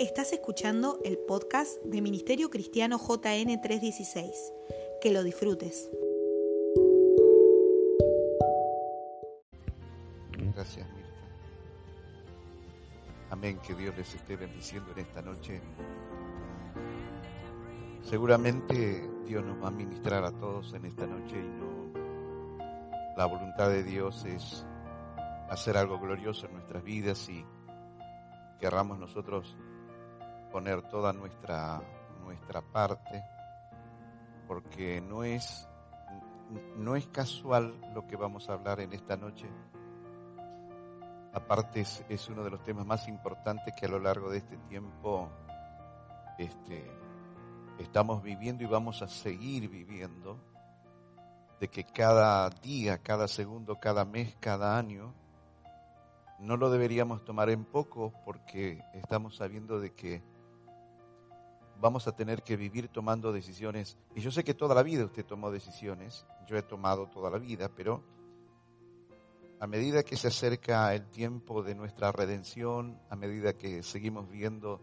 Estás escuchando el podcast de Ministerio Cristiano JN 316. Que lo disfrutes. Gracias, Mirta. Amén, que Dios les esté bendiciendo en esta noche. Seguramente Dios nos va a ministrar a todos en esta noche y no. La voluntad de Dios es hacer algo glorioso en nuestras vidas y querramos nosotros poner toda nuestra, nuestra parte, porque no es, no es casual lo que vamos a hablar en esta noche. Aparte es, es uno de los temas más importantes que a lo largo de este tiempo este, estamos viviendo y vamos a seguir viviendo, de que cada día, cada segundo, cada mes, cada año, no lo deberíamos tomar en poco porque estamos sabiendo de que vamos a tener que vivir tomando decisiones. Y yo sé que toda la vida usted tomó decisiones, yo he tomado toda la vida, pero a medida que se acerca el tiempo de nuestra redención, a medida que seguimos viendo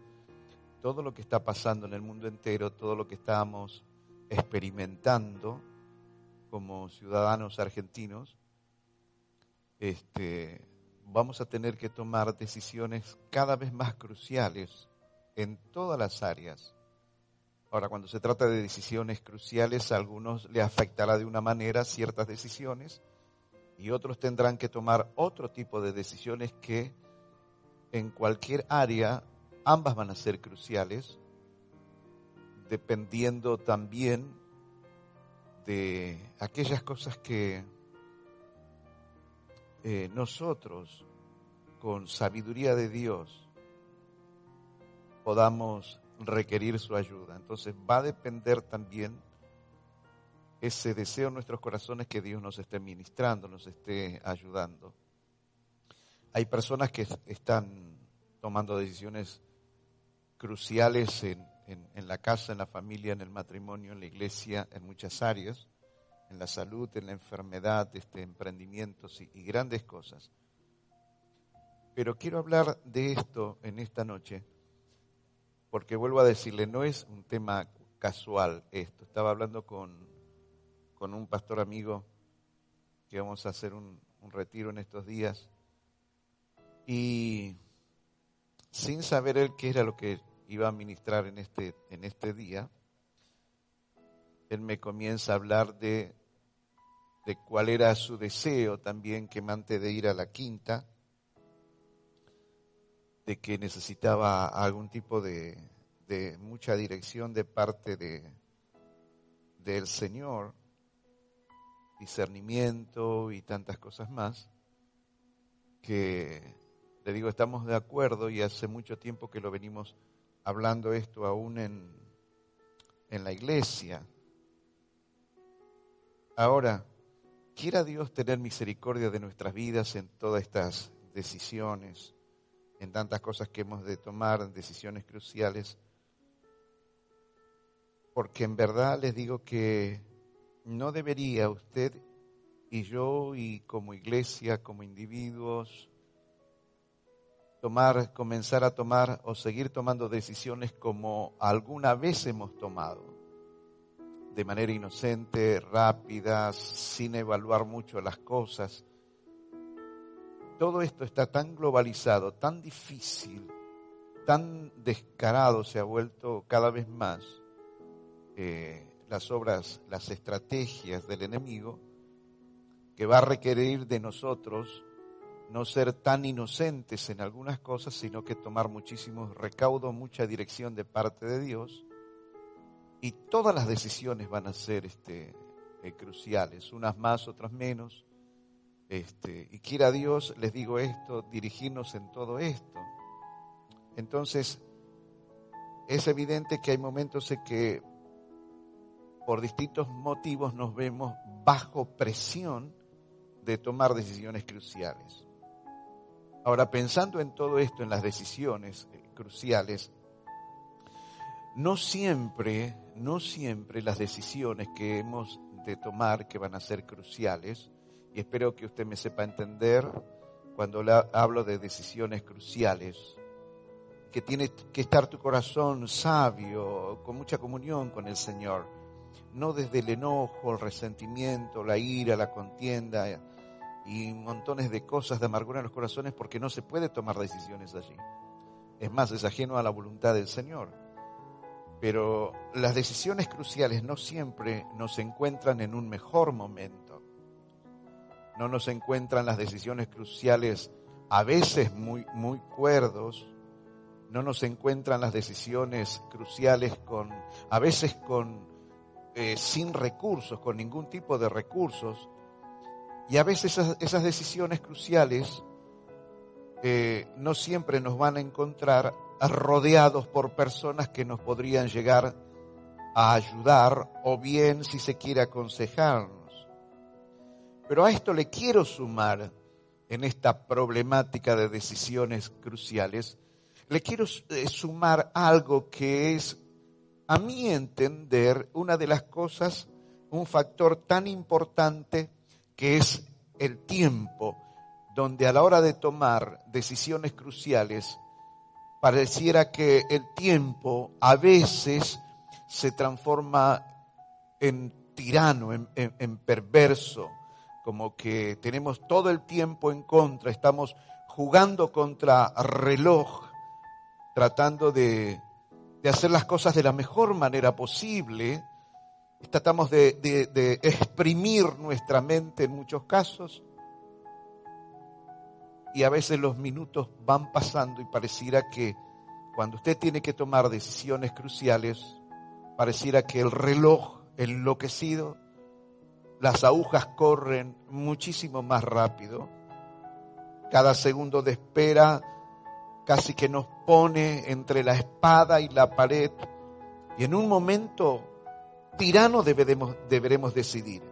todo lo que está pasando en el mundo entero, todo lo que estamos experimentando como ciudadanos argentinos, este, vamos a tener que tomar decisiones cada vez más cruciales en todas las áreas Ahora, cuando se trata de decisiones cruciales, a algunos le afectará de una manera ciertas decisiones y otros tendrán que tomar otro tipo de decisiones que en cualquier área ambas van a ser cruciales, dependiendo también de aquellas cosas que eh, nosotros, con sabiduría de Dios, podamos requerir su ayuda. Entonces va a depender también ese deseo en nuestros corazones que Dios nos esté ministrando, nos esté ayudando. Hay personas que están tomando decisiones cruciales en, la casa, en la familia, en el matrimonio, en la iglesia, en muchas áreas, en la salud, en la enfermedad, este, emprendimientos y grandes cosas. Pero quiero hablar de esto en esta noche porque vuelvo a decirle, no es un tema casual esto. Estaba hablando con, con un pastor amigo que vamos a hacer un, retiro en estos días y sin saber él qué era lo que iba a ministrar en este, en este día, él me comienza a hablar de, de cuál era su deseo también que antes de ir a la quinta, de que necesitaba algún tipo de, de mucha dirección de parte de, del Señor, discernimiento y tantas cosas más, que le digo, estamos de acuerdo y hace mucho tiempo que lo venimos hablando esto aún en, en la iglesia. Ahora, quiera Dios tener misericordia de nuestras vidas en todas estas decisiones en tantas cosas que hemos de tomar, decisiones cruciales, porque en verdad les digo que no debería usted y yo y como iglesia, como individuos, tomar, comenzar a tomar o seguir tomando decisiones como alguna vez hemos tomado, de manera inocente, rápida, sin evaluar mucho las cosas todo esto está tan globalizado, tan difícil, tan descarado se ha vuelto cada vez más eh, las obras, las estrategias del enemigo, que va a requerir de nosotros no ser tan inocentes en algunas cosas, sino que tomar muchísimo recaudo, mucha dirección de parte de Dios, y todas las decisiones van a ser este, eh, cruciales, unas más, otras menos, este, y quiera Dios, les digo esto, dirigirnos en todo esto. Entonces, es evidente que hay momentos en que por distintos motivos nos vemos bajo presión de tomar decisiones cruciales. Ahora, pensando en todo esto, en las decisiones eh, cruciales, no siempre, no siempre las decisiones que hemos de tomar, que van a ser cruciales, y espero que usted me sepa entender cuando hablo de decisiones cruciales. que tiene que estar tu corazón sabio, con mucha comunión con el Señor. No desde el enojo, el resentimiento, la ira, la contienda y montones de cosas de amargura en los corazones porque no se puede tomar decisiones allí. Es más, es ajeno a la voluntad del Señor. Pero las decisiones cruciales no siempre nos encuentran en un mejor momento. No nos encuentran las decisiones cruciales a veces muy, muy cuerdos, no nos encuentran las decisiones cruciales con, a veces con, eh, sin recursos, con ningún tipo de recursos, y a veces esas, decisiones cruciales eh, no siempre nos van a encontrar rodeados por personas que nos podrían llegar a ayudar o bien si se quiere aconsejarnos. Pero a esto le quiero sumar en esta problemática de decisiones cruciales le quiero eh, sumar algo que es, a mi entender, una de las cosas, un factor tan importante que es el tiempo, donde a la hora de tomar decisiones cruciales, pareciera que el tiempo a veces se transforma en tirano, en, perverso, como que tenemos todo el tiempo en contra, estamos jugando contra reloj tratando de, hacer las cosas de la mejor manera posible. Tratamos de, de exprimir nuestra mente en muchos casos. Y a veces los minutos van pasando y pareciera que cuando usted tiene que tomar decisiones cruciales, pareciera que el reloj enloquecido, las agujas corren muchísimo más rápido. Cada segundo de espera casi que nos pone entre la espada y la pared. Y en un momento tirano deberemos, deberemos decidir.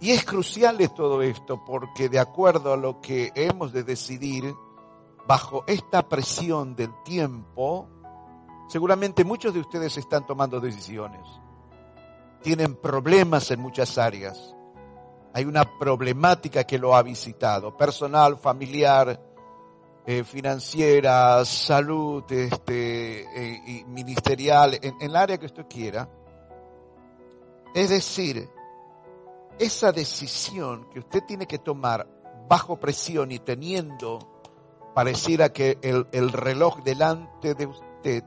Y es crucial todo esto porque de acuerdo a lo que hemos de decidir, bajo esta presión del tiempo, seguramente muchos de ustedes están tomando decisiones. Tienen problemas en muchas áreas. Hay una problemática que lo ha visitado, personal, familiar, eh, financiera, salud, este, eh, ministerial, en, en el área que usted quiera. Es decir, esa decisión que usted tiene que tomar bajo presión y teniendo, pareciera que el reloj delante de usted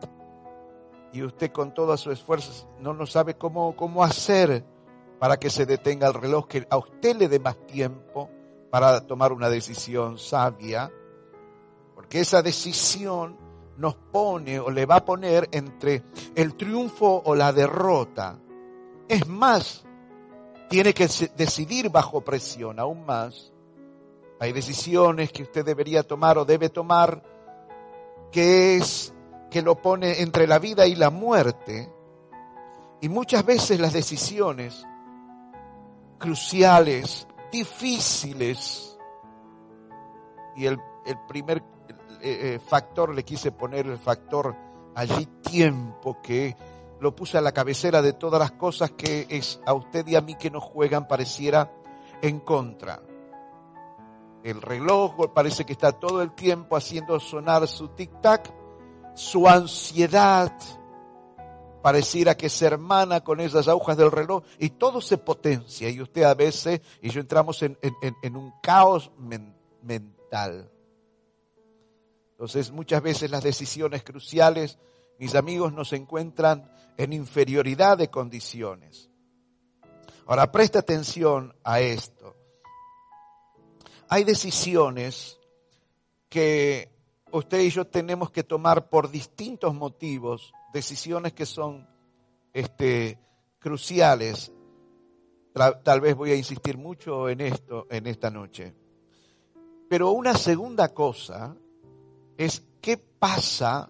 y usted con todas sus esfuerzos no, no sabe cómo, cómo hacer para que se detenga el reloj, que a usted le dé más tiempo para tomar una decisión sabia, que esa decisión nos pone o le va a poner entre el triunfo o la derrota. Es más, tiene que decidir bajo presión, aún más. Hay decisiones que usted debería tomar o debe tomar que es que lo pone entre la vida y la muerte. Y muchas veces las decisiones cruciales, difíciles, y el, el primer eh, eh, factor, le quise poner el factor allí tiempo, que lo puse a la cabecera de todas las cosas que es a usted y a mí que nos juegan, pareciera en contra. El reloj parece que está todo el tiempo haciendo sonar su tic-tac, su ansiedad pareciera que se hermana con esas agujas del reloj y todo se potencia y usted a veces y yo entramos en, un caos mental. Entonces muchas veces las decisiones cruciales, mis amigos, nos encuentran en inferioridad de condiciones. Ahora presta atención a esto. Hay decisiones que usted y yo tenemos que tomar por distintos motivos, decisiones que son este, cruciales. Tal vez voy a insistir mucho en esto en esta noche. Pero una segunda cosa es qué pasa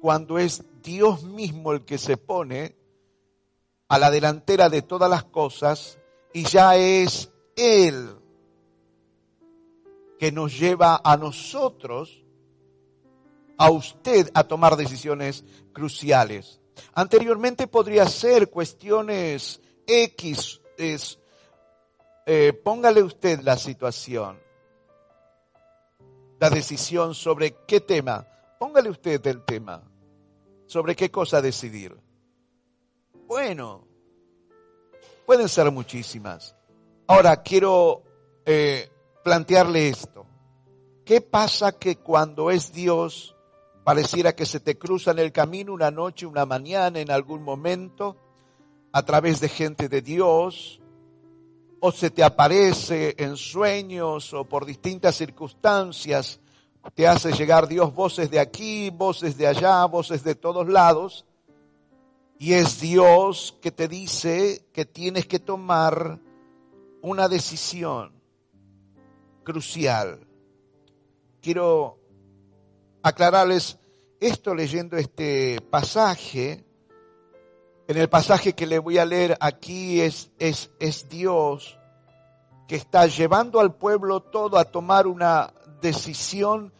cuando es Dios mismo el que se pone a la delantera de todas las cosas y ya es Él que nos lleva a nosotros, a usted, a tomar decisiones cruciales. Anteriormente podría ser cuestiones X, es, eh, póngale usted la situación la decisión sobre qué tema póngale usted el tema sobre qué cosa decidir. Bueno, pueden ser muchísimas. Ahora quiero eh, plantearle esto. ¿Qué pasa que cuando es Dios pareciera que se te cruza en el camino una noche, una mañana, en algún momento, a través de gente de Dios, o se te aparece en sueños o por distintas circunstancias, te hace llegar Dios voces de aquí, voces de allá, voces de todos lados, y es Dios que te dice que tienes que tomar una decisión crucial. Quiero aclararles esto leyendo este pasaje. En el pasaje que le voy a leer aquí es, es, es Dios que está llevando al pueblo todo a tomar una decisión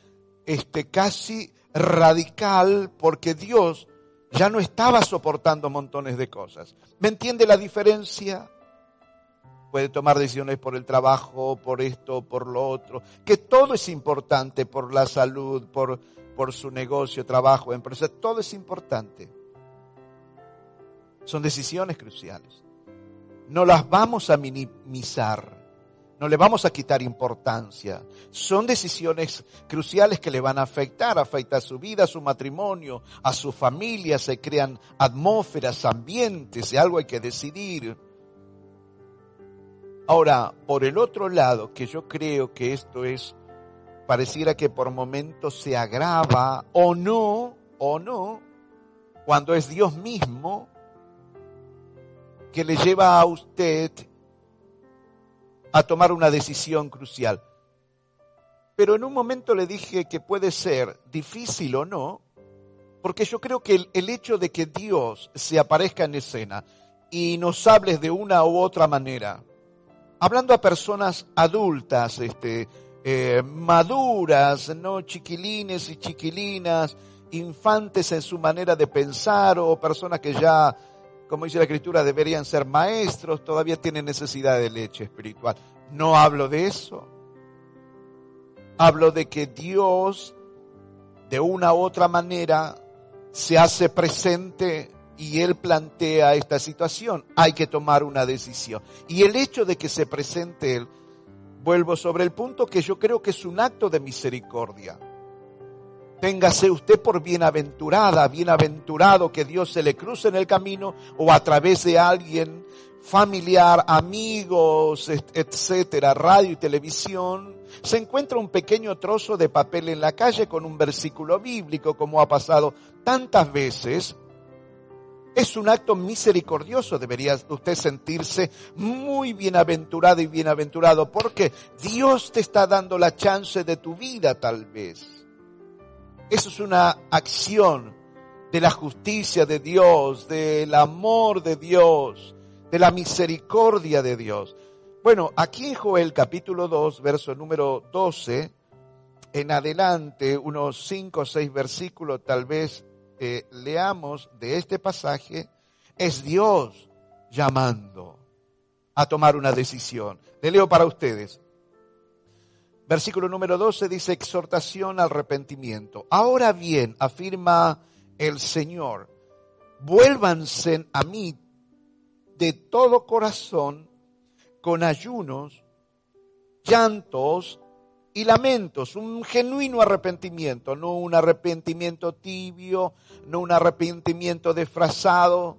este, casi radical porque Dios ya no estaba soportando montones de cosas. ¿Me entiende la diferencia? Puede tomar decisiones por el trabajo, por esto, por lo otro, que todo es importante, por la salud, por, por su negocio, trabajo, empresa, todo es importante. Son decisiones cruciales. No las vamos a minimizar. No le vamos a quitar importancia. Son decisiones cruciales que le van a afectar, afecta a su vida, a su matrimonio, a su familia, se crean atmósferas, ambientes, y algo hay que decidir. Ahora, por el otro lado, que yo creo que esto es, pareciera que por momentos se agrava o no, o no, cuando es Dios mismo que le lleva a usted a tomar una decisión crucial. Pero en un momento le dije que puede ser difícil o no, porque yo creo que el, hecho de que Dios se aparezca en escena y nos hables de una u otra manera, hablando a personas adultas, este, eh, maduras, no chiquilines y chiquilinas, infantes en su manera de pensar o personas que ya como dice la escritura, deberían ser maestros, todavía tienen necesidad de leche espiritual. No hablo de eso. Hablo de que Dios, de una u otra manera, se hace presente y Él plantea esta situación. Hay que tomar una decisión. Y el hecho de que se presente Él, vuelvo sobre el punto que yo creo que es un acto de misericordia. Téngase usted por bienaventurada, bienaventurado que Dios se le cruce en el camino o a través de alguien familiar, amigos, etcétera, radio y televisión, se encuentra un pequeño trozo de papel en la calle con un versículo bíblico, como ha pasado tantas veces. Es un acto misericordioso, debería usted sentirse muy bienaventurado y bienaventurado, porque Dios te está dando la chance de tu vida tal vez. Eso es una acción de la justicia de Dios, del amor de Dios, de la misericordia de Dios. Bueno, aquí en Joel capítulo 2, verso número 12, en adelante, unos 5 o 6 versículos tal vez leamos de este pasaje, es Dios llamando a tomar una decisión. Le leo para ustedes. Versículo número 12 dice exhortación al arrepentimiento. Ahora bien, afirma el Señor, vuélvanse a mí de todo corazón con ayunos, llantos y lamentos, un genuino arrepentimiento, no un arrepentimiento tibio, no un arrepentimiento disfrazado,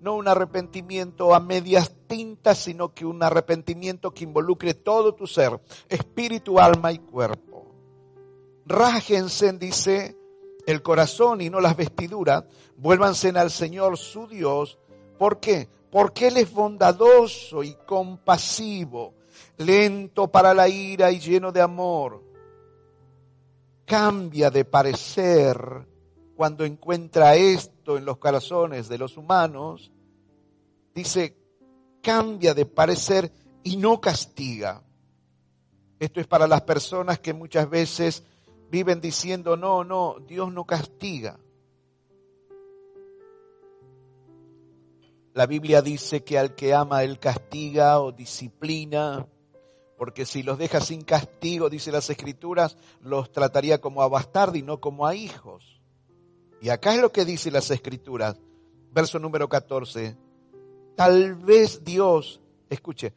no un arrepentimiento a medias tintas, sino que un arrepentimiento que involucre todo tu ser, espíritu, alma y cuerpo. Rájense, dice, el corazón y no las vestiduras, vuélvanse al Señor su Dios. ¿Por qué? Porque Él es bondadoso y compasivo, lento para la ira y lleno de amor. Cambia de parecer cuando encuentra esto en los corazones de los humanos, dice, cambia de parecer y no castiga. Esto es para las personas que muchas veces viven diciendo, no, no, Dios no castiga. La Biblia dice que al que ama Él castiga o disciplina, porque si los deja sin castigo, dice las escrituras, los trataría como a bastardos y no como a hijos. Y acá es lo que dice las escrituras, verso número 14. Tal vez Dios, escuche,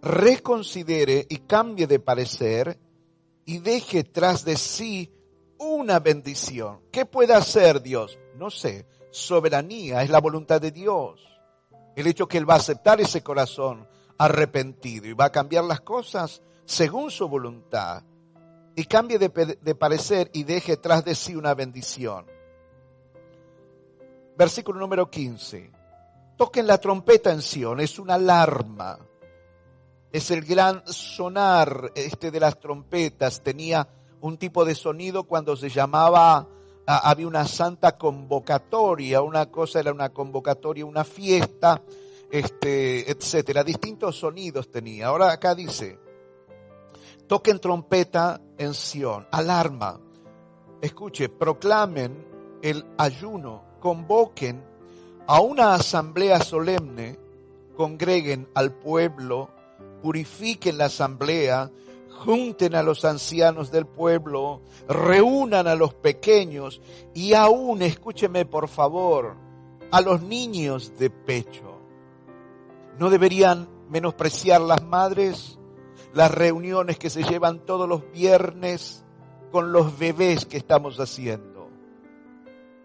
reconsidere y cambie de parecer y deje tras de sí una bendición. ¿Qué puede hacer Dios? No sé. Soberanía es la voluntad de Dios. El hecho que Él va a aceptar ese corazón arrepentido y va a cambiar las cosas según su voluntad. Y cambie de, parecer y deje tras de sí una bendición. Versículo número 15. Toquen la trompeta en Sion, es una alarma. Es el gran sonar este de las trompetas. Tenía un tipo de sonido cuando se llamaba, había una santa convocatoria, una cosa era una convocatoria, una fiesta, este, etcétera. Distintos sonidos tenía. Ahora acá dice, toquen trompeta en Sion, alarma. Escuche, proclamen el ayuno, convoquen a una asamblea solemne, congreguen al pueblo, purifiquen la asamblea, junten a los ancianos del pueblo, reúnan a los pequeños y aún, escúcheme por favor, a los niños de pecho. ¿No deberían menospreciar las madres las reuniones que se llevan todos los viernes con los bebés que estamos haciendo?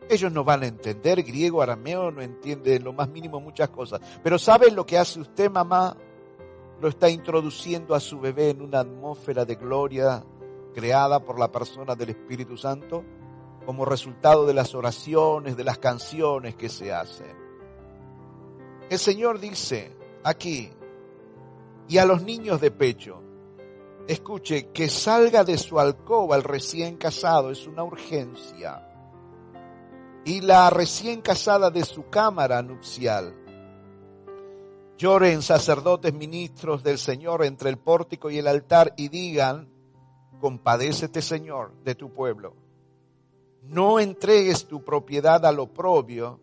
Ellos no van a entender griego, arameo, no entienden lo más mínimo muchas cosas. Pero ¿saben lo que hace usted, mamá? lo está introduciendo a su bebé en una atmósfera de gloria creada por la persona del Espíritu Santo como resultado de las oraciones, de las canciones que se hacen. El Señor dice aquí, y a los niños de pecho, escuche, que salga de su alcoba el recién casado, es una urgencia, y la recién casada de su cámara nupcial, Lloren sacerdotes ministros del Señor entre el pórtico y el altar y digan, compadécete Señor de tu pueblo. No entregues tu propiedad al oprobio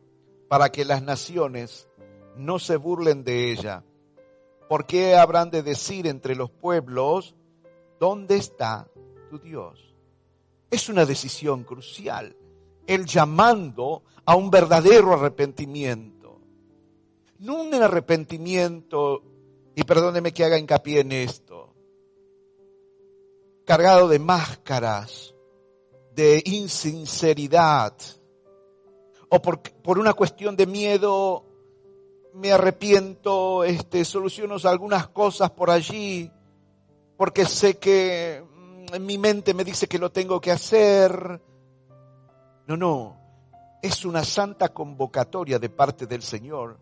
para que las naciones no se burlen de ella. ¿Por qué habrán de decir entre los pueblos, ¿dónde está tu Dios? Es una decisión crucial. El llamando a un verdadero arrepentimiento no un arrepentimiento, y perdóneme que haga hincapié en esto, cargado de máscaras, de insinceridad, o por, por una cuestión de miedo, me arrepiento, este, soluciono algunas cosas por allí, porque sé que mm, mi mente me dice que lo tengo que hacer. No, no, es una santa convocatoria de parte del Señor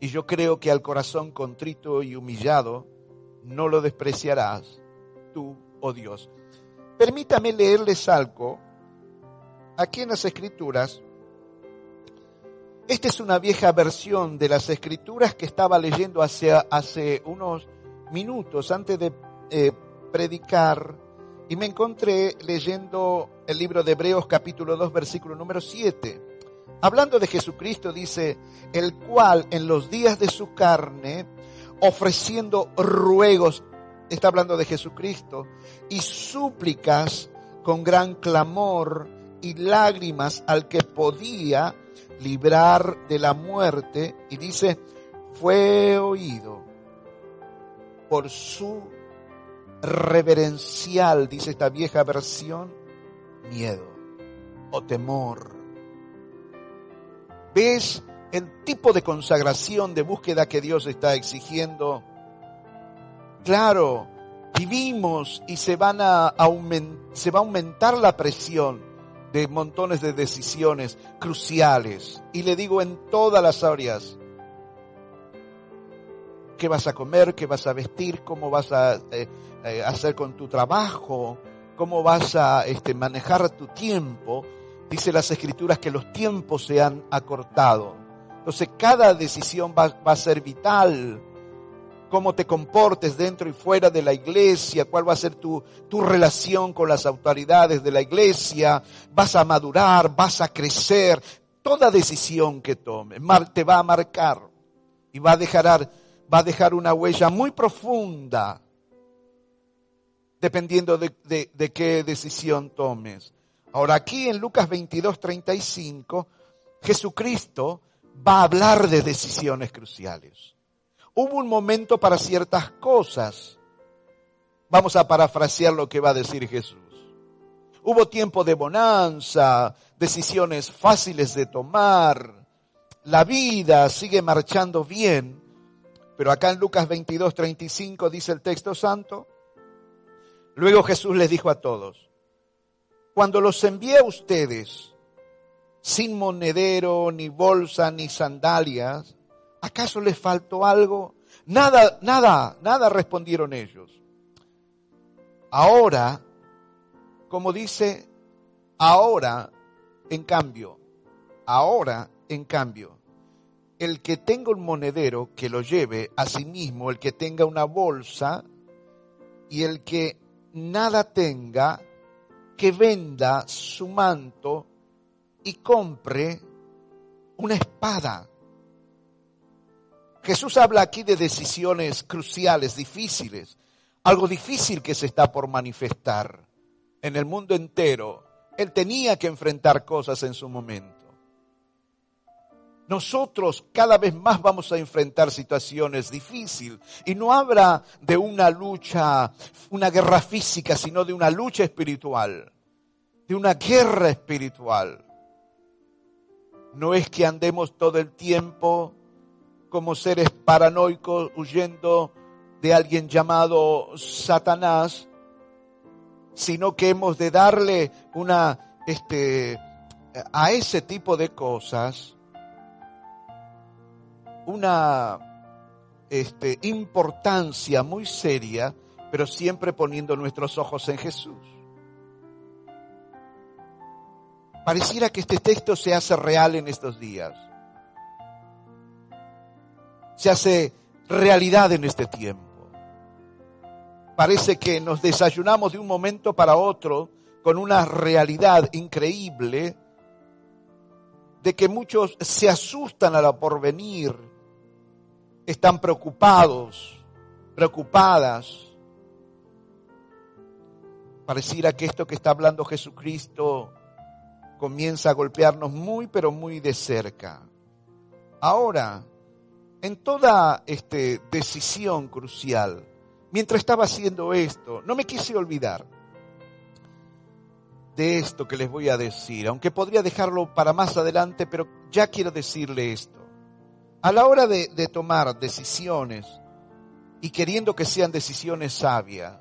y yo creo que al corazón contrito y humillado no lo despreciarás tú, oh Dios. Permítame leerles algo aquí en las escrituras. Esta es una vieja versión de las escrituras que estaba leyendo hace, unos minutos antes de eh, predicar y me encontré leyendo el libro de Hebreos capítulo 2 versículo número 7. Hablando de Jesucristo dice, el cual en los días de su carne, ofreciendo ruegos, está hablando de Jesucristo, y súplicas con gran clamor y lágrimas al que podía librar de la muerte, y dice, fue oído por su reverencial, dice esta vieja versión, miedo o temor ¿Ves el tipo de consagración, de búsqueda que Dios está exigiendo? Claro, vivimos y se, van se va a aumentar la presión de montones de decisiones cruciales. Y le digo en todas las áreas. ¿Qué vas a comer? ¿Qué vas a vestir? ¿Cómo vas a eh, eh, hacer con tu trabajo? ¿Cómo vas a este, manejar tu tiempo? dice las escrituras que los tiempos se han acortado. Entonces cada decisión va, a ser vital. Cómo te comportes dentro y fuera de la iglesia, cuál va a ser tu, tu relación con las autoridades de la iglesia. Vas a madurar, vas a crecer. Toda decisión que tomes te va a marcar y va a dejar, va a dejar una huella muy profunda dependiendo de, qué decisión tomes. Ahora aquí en Lucas 22, 35, Jesucristo va a hablar de decisiones cruciales. Hubo un momento para ciertas cosas. Vamos a parafrasear lo que va a decir Jesús. Hubo tiempo de bonanza, decisiones fáciles de tomar. La vida sigue marchando bien. Pero acá en Lucas 22, 35 dice el texto santo. Luego Jesús les dijo a todos, cuando los envié a ustedes sin monedero, ni bolsa, ni sandalias, ¿acaso les faltó algo? Nada, nada, nada respondieron ellos. Ahora, como dice, ahora, en cambio, ahora, en cambio, el que tenga un monedero, que lo lleve a sí mismo, el que tenga una bolsa, y el que nada tenga, que venda su manto y compre una espada. Jesús habla aquí de decisiones cruciales, difíciles, algo difícil que se está por manifestar en el mundo entero. Él tenía que enfrentar cosas en su momento. Nosotros cada vez más vamos a enfrentar situaciones difíciles y no habrá de una lucha, una guerra física, sino de una lucha espiritual, de una guerra espiritual. No es que andemos todo el tiempo como seres paranoicos huyendo de alguien llamado Satanás, sino que hemos de darle una, este, a ese tipo de cosas una este, importancia muy seria, pero siempre poniendo nuestros ojos en Jesús. Pareciera que este texto se hace real en estos días. Se hace realidad en este tiempo. Parece que nos desayunamos de un momento para otro con una realidad increíble de que muchos se asustan a la porvenir están preocupados, preocupadas. Pareciera que esto que está hablando Jesucristo comienza a golpearnos muy, pero muy de cerca. Ahora, en toda esta decisión crucial, mientras estaba haciendo esto, no me quise olvidar de esto que les voy a decir, aunque podría dejarlo para más adelante, pero ya quiero decirle esto a la hora de, tomar decisiones y queriendo que sean decisiones sabias,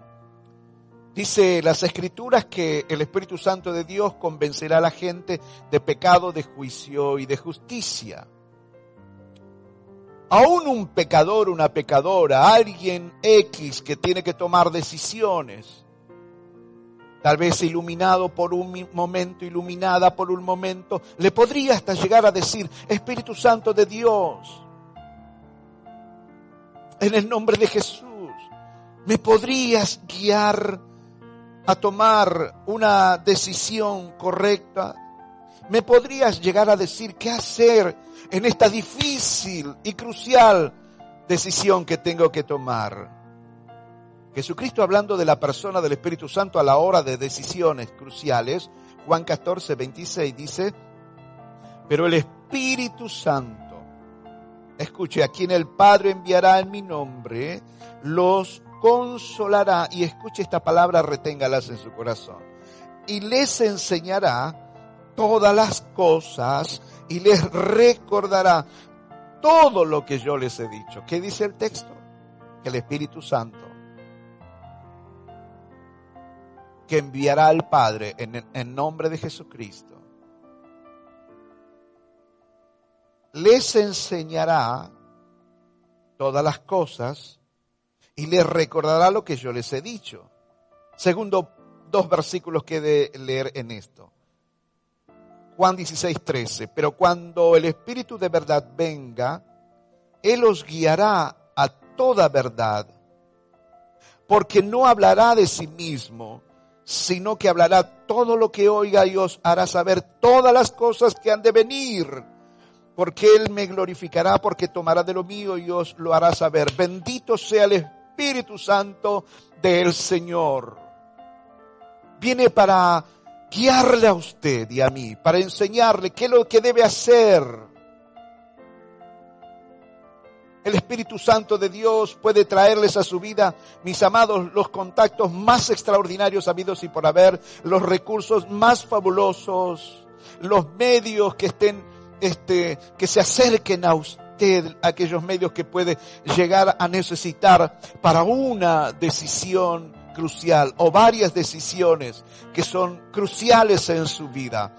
dice las escrituras que el Espíritu Santo de Dios convencerá a la gente de pecado, de juicio y de justicia. Aún un pecador, una pecadora, alguien X que tiene que tomar decisiones, tal vez iluminado por un momento, iluminada por un momento, le podría hasta llegar a decir, Espíritu Santo de Dios, en el nombre de Jesús, ¿me podrías guiar a tomar una decisión correcta? ¿Me podrías llegar a decir qué hacer en esta difícil y crucial decisión que tengo que tomar? Jesucristo hablando de la persona del Espíritu Santo a la hora de decisiones cruciales, Juan 14, 26 dice, pero el Espíritu Santo, escuche, a quien el Padre enviará en mi nombre, los consolará, y escuche esta palabra, reténgalas en su corazón, y les enseñará todas las cosas y les recordará todo lo que yo les he dicho. ¿Qué dice el texto? El Espíritu Santo que enviará al Padre en, nombre de Jesucristo, les enseñará todas las cosas y les recordará lo que yo les he dicho. Segundo, dos versículos que de leer en esto. Juan 16, 13. Pero cuando el Espíritu de verdad venga, Él os guiará a toda verdad, porque no hablará de sí mismo, sino que hablará todo lo que oiga y os hará saber todas las cosas que han de venir. porque Él me glorificará, porque tomará de lo mío y os lo hará saber. Bendito sea el Espíritu Santo del Señor. Viene para guiarle a usted y a mí, para enseñarle qué es lo que debe hacer. El Espíritu Santo de Dios puede traerles a su vida, mis amados, los contactos más extraordinarios habidos y por haber, los recursos más fabulosos, los medios que estén, este, que se acerquen a usted, aquellos medios que puede llegar a necesitar para una decisión crucial o varias decisiones que son cruciales en su vida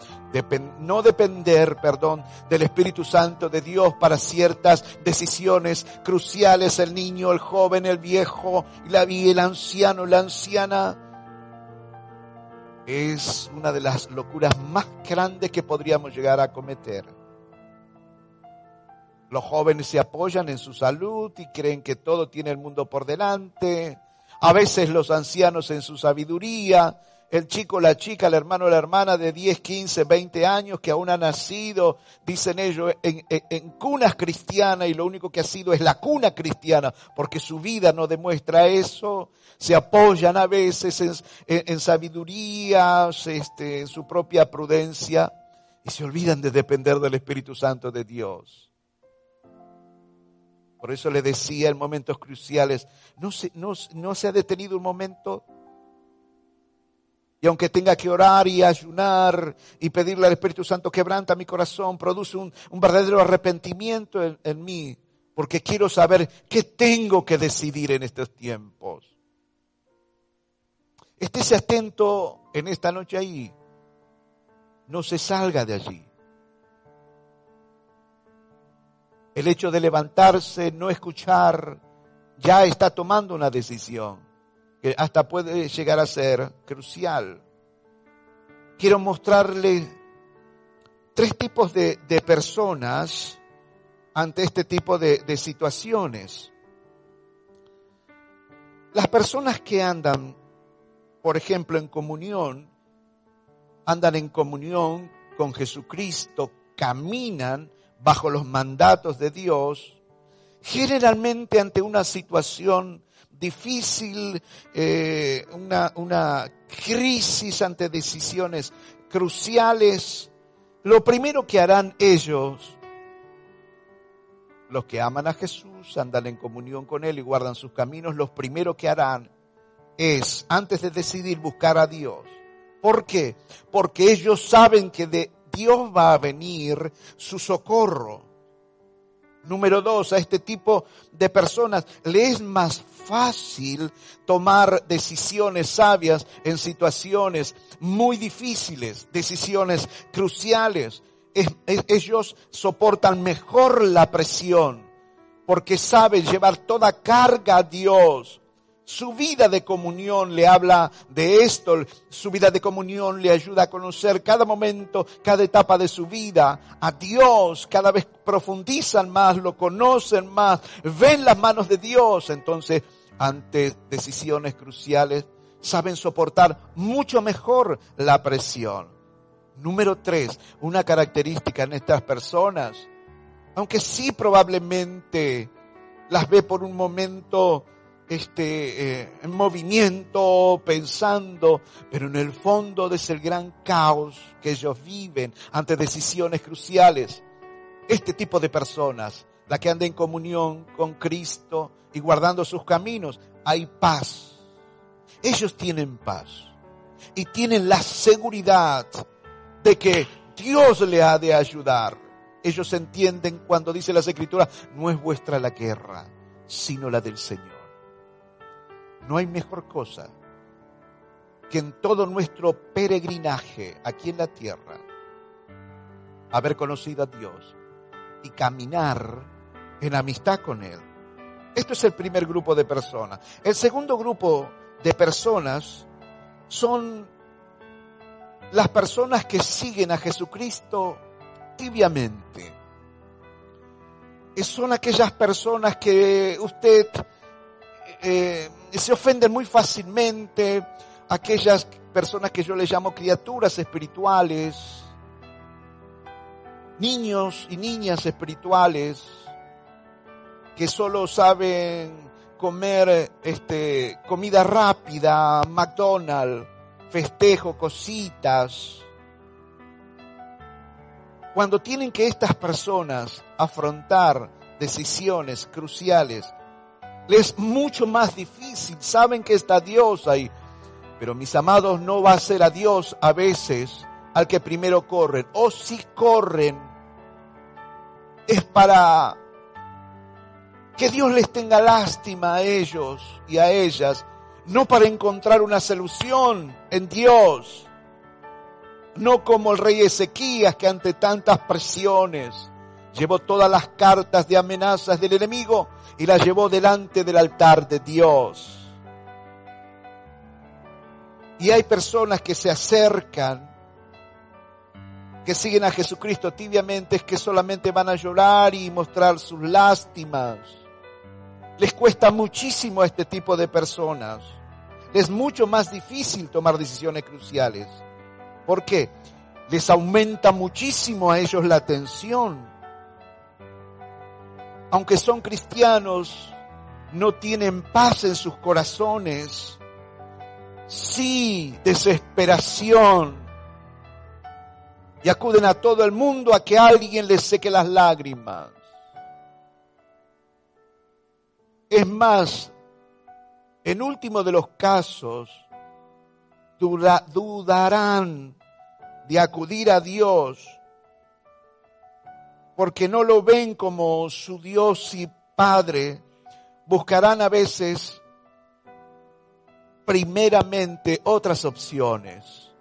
no depender, perdón, del Espíritu Santo de Dios para ciertas decisiones cruciales, el niño, el joven, el viejo, la, el anciano, la anciana, es una de las locuras más grandes que podríamos llegar a cometer. Los jóvenes se apoyan en su salud y creen que todo tiene el mundo por delante. A veces los ancianos en su sabiduría el chico, la chica, el hermano, la hermana de 10, 15, 20 años que aún ha nacido, dicen ellos, en, cunas cristianas y lo único que ha sido es la cuna cristiana, porque su vida no demuestra eso, se apoyan a veces en, en sabidurías, este, en su propia prudencia y se olvidan de depender del Espíritu Santo de Dios. Por eso le decía en momentos cruciales, no se, ha detenido un momento y aunque tenga que orar y ayunar y pedirle al Espíritu Santo, quebranta mi corazón, produce un, verdadero arrepentimiento en, en mí, porque quiero saber qué tengo que decidir en estos tiempos. Estése atento en esta noche ahí. No se salga de allí. El hecho de levantarse, no escuchar, ya está tomando una decisión que hasta puede llegar a ser crucial. Quiero mostrarle tres tipos de, personas ante este tipo de, de situaciones. Las personas que andan, por ejemplo, en comunión, andan en comunión con Jesucristo, caminan bajo los mandatos de Dios, generalmente ante una situación difícil, eh, una, una crisis ante decisiones cruciales, lo primero que harán ellos, los que aman a Jesús, andan en comunión con Él y guardan sus caminos, lo primero que harán es, antes de decidir, buscar a Dios. ¿Por qué? Porque ellos saben que de Dios va a venir su socorro. Número dos, a este tipo de personas le es más fácil tomar decisiones sabias en situaciones muy difíciles, decisiones cruciales. ellos soportan mejor la presión porque saben llevar toda carga a Dios su vida de comunión le habla de esto, su vida de comunión le ayuda a conocer cada momento, cada etapa de su vida, a Dios, cada vez profundizan más, lo conocen más, ven las manos de Dios, entonces ante decisiones cruciales saben soportar mucho mejor la presión. Número tres, una característica en estas personas, aunque sí probablemente las ve por un momento este, eh, en movimiento, pensando, pero en el fondo de ese gran caos que ellos viven ante decisiones cruciales. Este tipo de personas, la que anda en comunión con Cristo y guardando sus caminos, hay paz. Ellos tienen paz y tienen la seguridad de que Dios le ha de ayudar. Ellos entienden cuando dice las escrituras, no es vuestra la guerra, sino la del Señor. No hay mejor cosa que en todo nuestro peregrinaje aquí en la tierra haber conocido a Dios y caminar en amistad con Él. Esto es el primer grupo de personas. El segundo grupo de personas son las personas que siguen a Jesucristo tibiamente. Son aquellas personas que usted eh, se ofenden muy fácilmente aquellas personas que yo les llamo criaturas espirituales. niños y niñas espirituales que solo saben comer este, comida rápida, McDonald's, festejo, cositas. Cuando tienen que estas personas afrontar decisiones cruciales, es mucho más difícil. Saben que está Dios ahí. Pero mis amados, no va a ser a Dios a veces al que primero corren. O si corren, es para que Dios les tenga lástima a ellos y a ellas, no para encontrar una solución en Dios, no como el rey Ezequías que ante tantas presiones llevó todas las cartas de amenazas del enemigo y las llevó delante del altar de Dios. Y hay personas que se acercan, que siguen a Jesucristo tibiamente, es que solamente van a llorar y mostrar sus lástimas les cuesta muchísimo a este tipo de personas. Es mucho más difícil tomar decisiones cruciales. ¿Por qué? Les aumenta muchísimo a ellos la tensión. Aunque son cristianos, no tienen paz en sus corazones. Sí, desesperación. Y acuden a todo el mundo a que alguien les seque las lágrimas. Es más, en último de los casos, dudarán de acudir a Dios porque no lo ven como su Dios y Padre. Buscarán a veces primeramente otras opciones.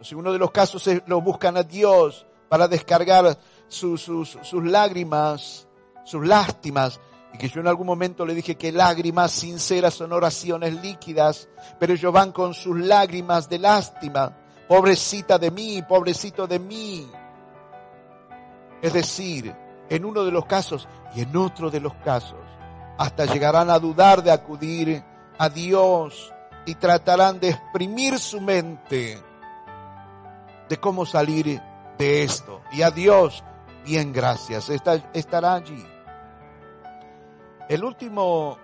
En uno de los casos lo buscan a Dios para descargar sus, sus lágrimas, sus lástimas, y que yo en algún momento le dije que lágrimas sinceras son oraciones líquidas, pero ellos van con sus lágrimas de lástima. Pobrecita de mí, pobrecito de mí. Es decir, en uno de los casos y en otro de los casos, hasta llegarán a dudar de acudir a Dios y tratarán de exprimir su mente de cómo salir de esto. Y a Dios, bien gracias, estará allí el último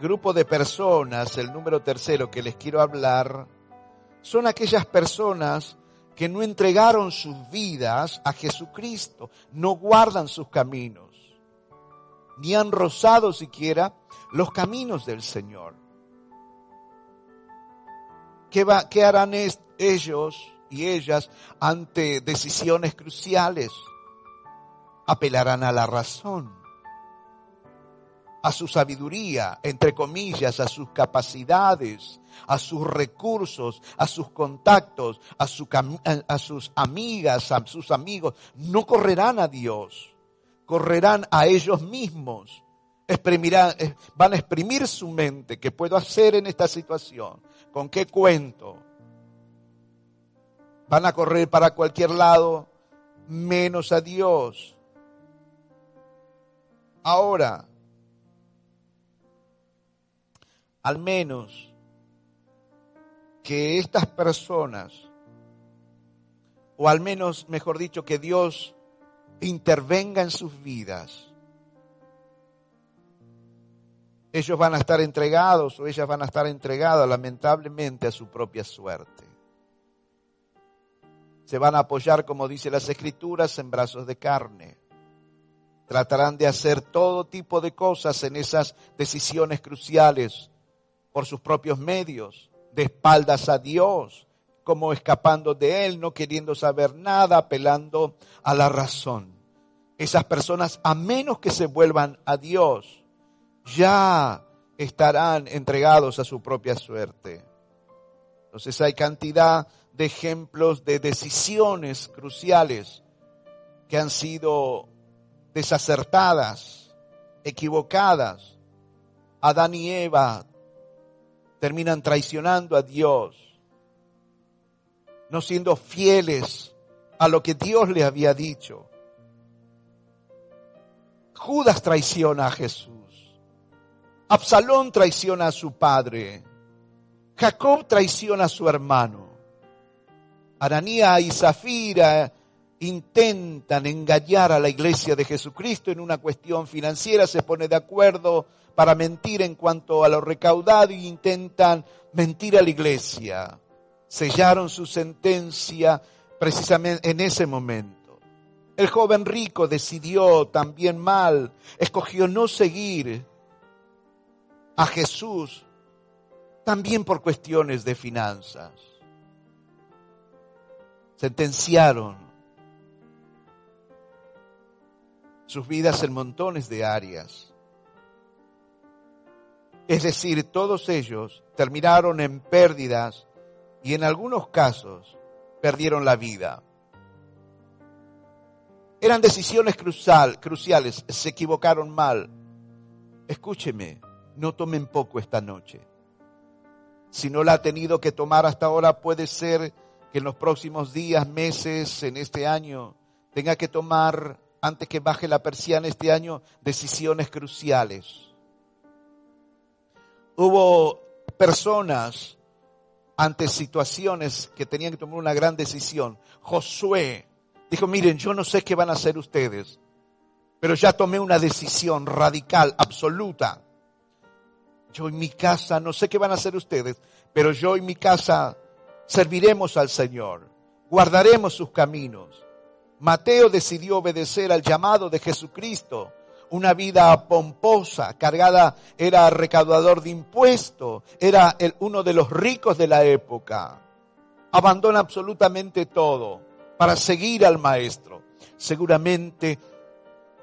grupo de personas, el número tercero que les quiero hablar, son aquellas personas que no entregaron sus vidas a Jesucristo, no guardan sus caminos, ni han rozado siquiera los caminos del Señor. ¿Qué, harán ellos y ellas ante decisiones cruciales? Apelarán a la razón a su sabiduría, entre comillas, a sus capacidades, a sus recursos, a sus contactos, a, sus amigas, a sus amigos. No correrán a Dios, correrán a ellos mismos. Eh, van a exprimir su mente. ¿Qué puedo hacer en esta situación? ¿Con qué cuento? Van a correr para cualquier lado menos a Dios. Ahora, al menos que estas personas, o al menos, mejor dicho, que Dios intervenga en sus vidas, ellos van a estar entregados o ellas van a estar entregadas lamentablemente a su propia suerte. Se van a apoyar, como dice las escrituras, en brazos de carne. Tratarán de hacer todo tipo de cosas en esas decisiones cruciales por sus propios medios, de espaldas a Dios, como escapando de Él, no queriendo saber nada, apelando a la razón. Esas personas, a menos que se vuelvan a Dios, ya estarán entregados a su propia suerte. Entonces hay cantidad de ejemplos de decisiones cruciales que han sido desacertadas, equivocadas. Adán y Eva terminan traicionando a Dios, no siendo fieles a lo que Dios le había dicho. Judas traiciona a Jesús. Absalón traiciona a su padre. Jacob traiciona a su hermano. Aranía y Zafira intentan engañar a la iglesia de Jesucristo en una cuestión financiera, se pone de acuerdo para mentir en cuanto a lo recaudado y intentan mentir a la iglesia. Sellaron su sentencia precisamente en ese momento. El joven rico decidió también mal, escogió no seguir a Jesús también por cuestiones de finanzas. Sentenciaron sus vidas en montones de áreas. Es decir, todos ellos terminaron en pérdidas y en algunos casos perdieron la vida. Eran decisiones crucial, cruciales, se equivocaron mal. Escúcheme, no tomen poco esta noche. Si no la ha tenido que tomar hasta ahora, puede ser que en los próximos días, meses, en este año, tenga que tomar, antes que baje la persiana este año, decisiones cruciales. Hubo personas ante situaciones que tenían que tomar una gran decisión. Josué dijo, miren, yo no sé qué van a hacer ustedes, pero ya tomé una decisión radical, absoluta. Yo en mi casa, no sé qué van a hacer ustedes, pero yo en mi casa serviremos al Señor, guardaremos sus caminos. Mateo decidió obedecer al llamado de Jesucristo, una vida pomposa, cargada, era recaudador de impuestos, era el, uno de los ricos de la época. Abandona absolutamente todo para seguir al Maestro. Seguramente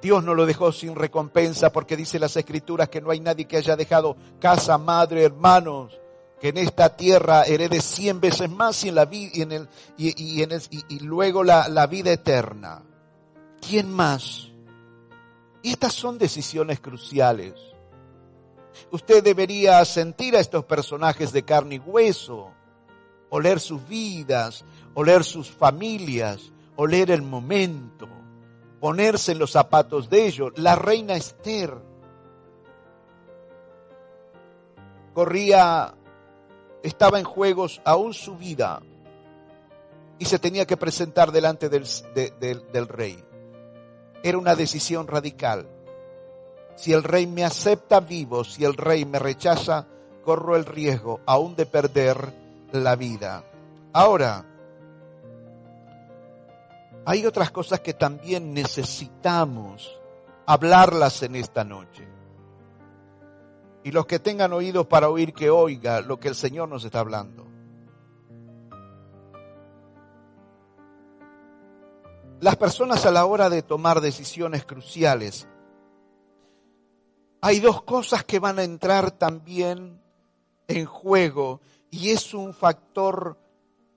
Dios no lo dejó sin recompensa porque dice las escrituras que no hay nadie que haya dejado casa, madre, hermanos, que en esta tierra herede cien veces más y, en la y, en el, y, en el, y, luego la vida eterna. ¿Quién más? Y estas son decisiones cruciales. Usted debería sentir a estos personajes de carne y hueso, oler sus vidas, oler sus familias, oler el momento ponerse en los zapatos de ellos. La reina Esther corría, estaba en juegos aún su vida y se tenía que presentar delante del, del rey. Era una decisión radical. Si el rey me acepta vivo, si el rey me rechaza, corro el riesgo aún de perder la vida. Ahora, hay otras cosas que también necesitamos hablarlas en esta noche. Y los que tengan oídos para oír, que oiga lo que el Señor nos está hablando. Las personas a la hora de tomar decisiones cruciales, hay dos cosas que van a entrar también en juego y es un factor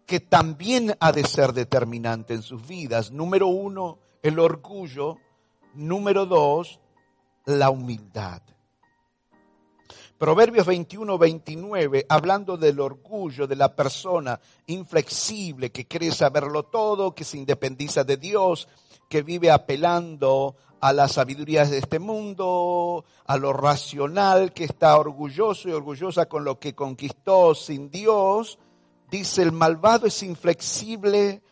que también ha de ser determinante en sus vidas. Número uno, el orgullo. Número dos, la humildad. Proverbios 21, 29, hablando del orgullo de la persona inflexible que cree saberlo todo, que se independiza de Dios, que vive apelando a las sabidurías de este mundo, a lo racional, que está orgulloso y orgullosa con lo que conquistó sin Dios, dice, el malvado es inflexible